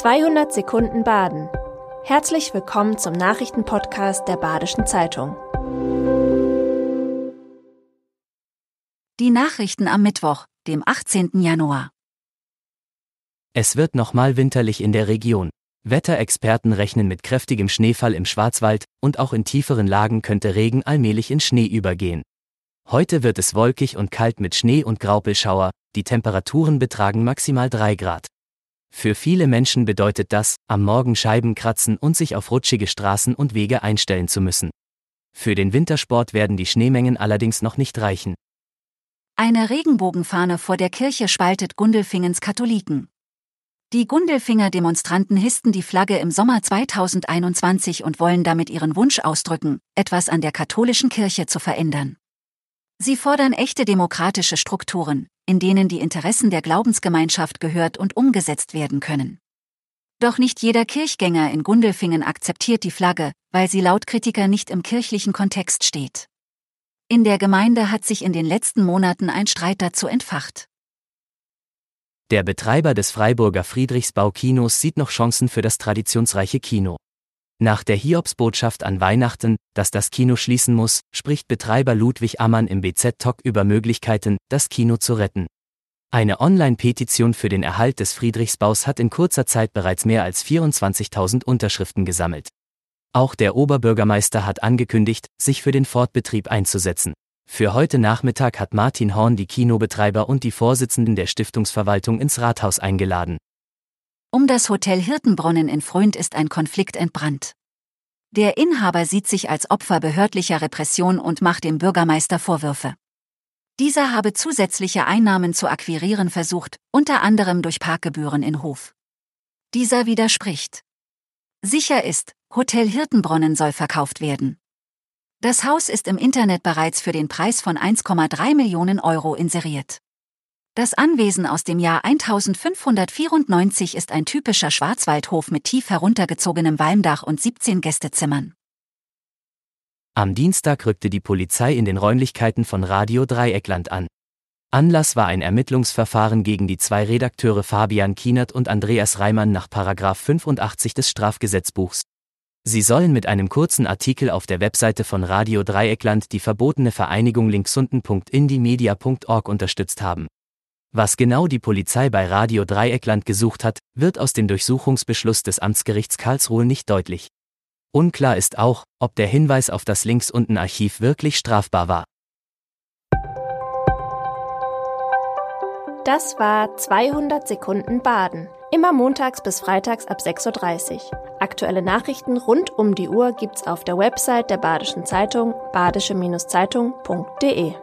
200 Sekunden Baden. Herzlich willkommen zum Nachrichtenpodcast der Badischen Zeitung. Die Nachrichten am Mittwoch, dem 18. Januar. Es wird nochmal winterlich in der Region. Wetterexperten rechnen mit kräftigem Schneefall im Schwarzwald und auch in tieferen Lagen könnte Regen allmählich in Schnee übergehen. Heute wird es wolkig und kalt mit Schnee und Graupelschauer, die Temperaturen betragen maximal 3 Grad. Für viele Menschen bedeutet das, am Morgen Scheiben kratzen und sich auf rutschige Straßen und Wege einstellen zu müssen. Für den Wintersport werden die Schneemengen allerdings noch nicht reichen. Eine Regenbogenfahne vor der Kirche spaltet Gundelfingens Katholiken. Die Gundelfinger Demonstranten hissten die Flagge im Sommer 2021 und wollen damit ihren Wunsch ausdrücken, etwas an der katholischen Kirche zu verändern. Sie fordern echte demokratische Strukturen, in denen die Interessen der Glaubensgemeinschaft gehört und umgesetzt werden können. Doch nicht jeder Kirchgänger in Gundelfingen akzeptiert die Flagge, weil sie laut Kritiker nicht im kirchlichen Kontext steht. In der Gemeinde hat sich in den letzten Monaten ein Streit dazu entfacht. Der Betreiber des Freiburger Friedrichsbau Kinos sieht noch Chancen für das traditionsreiche Kino. Nach der Hiobsbotschaft an Weihnachten, dass das Kino schließen muss, spricht Betreiber Ludwig Ammann im BZ-Talk über Möglichkeiten, das Kino zu retten. Eine Online-Petition für den Erhalt des Friedrichsbaus hat in kurzer Zeit bereits mehr als 24.000 Unterschriften gesammelt. Auch der Oberbürgermeister hat angekündigt, sich für den Fortbetrieb einzusetzen. Für heute Nachmittag hat Martin Horn die Kinobetreiber und die Vorsitzenden der Stiftungsverwaltung ins Rathaus eingeladen. Um das Hotel Hirtenbrunnen in Freund ist ein Konflikt entbrannt. Der Inhaber sieht sich als Opfer behördlicher Repression und macht dem Bürgermeister Vorwürfe. Dieser habe zusätzliche Einnahmen zu akquirieren versucht, unter anderem durch Parkgebühren in Hof. Dieser widerspricht. Sicher ist, Hotel Hirtenbrunnen soll verkauft werden. Das Haus ist im Internet bereits für den Preis von 1,3 Millionen Euro inseriert. Das Anwesen aus dem Jahr 1594 ist ein typischer Schwarzwaldhof mit tief heruntergezogenem Walmdach und 17 Gästezimmern. Am Dienstag rückte die Polizei in den Räumlichkeiten von Radio Dreieckland an. Anlass war ein Ermittlungsverfahren gegen die zwei Redakteure Fabian Kienert und Andreas Reimann nach 85 des Strafgesetzbuchs. Sie sollen mit einem kurzen Artikel auf der Webseite von Radio Dreieckland die verbotene Vereinigung linksunden.indiemedia.org unterstützt haben. Was genau die Polizei bei Radio Dreieckland gesucht hat, wird aus dem Durchsuchungsbeschluss des Amtsgerichts Karlsruhe nicht deutlich. Unklar ist auch, ob der Hinweis auf das links unten Archiv wirklich strafbar war. Das war 200 Sekunden Baden. Immer montags bis freitags ab 6.30 Uhr. Aktuelle Nachrichten rund um die Uhr gibt's auf der Website der Badischen Zeitung badische-zeitung.de.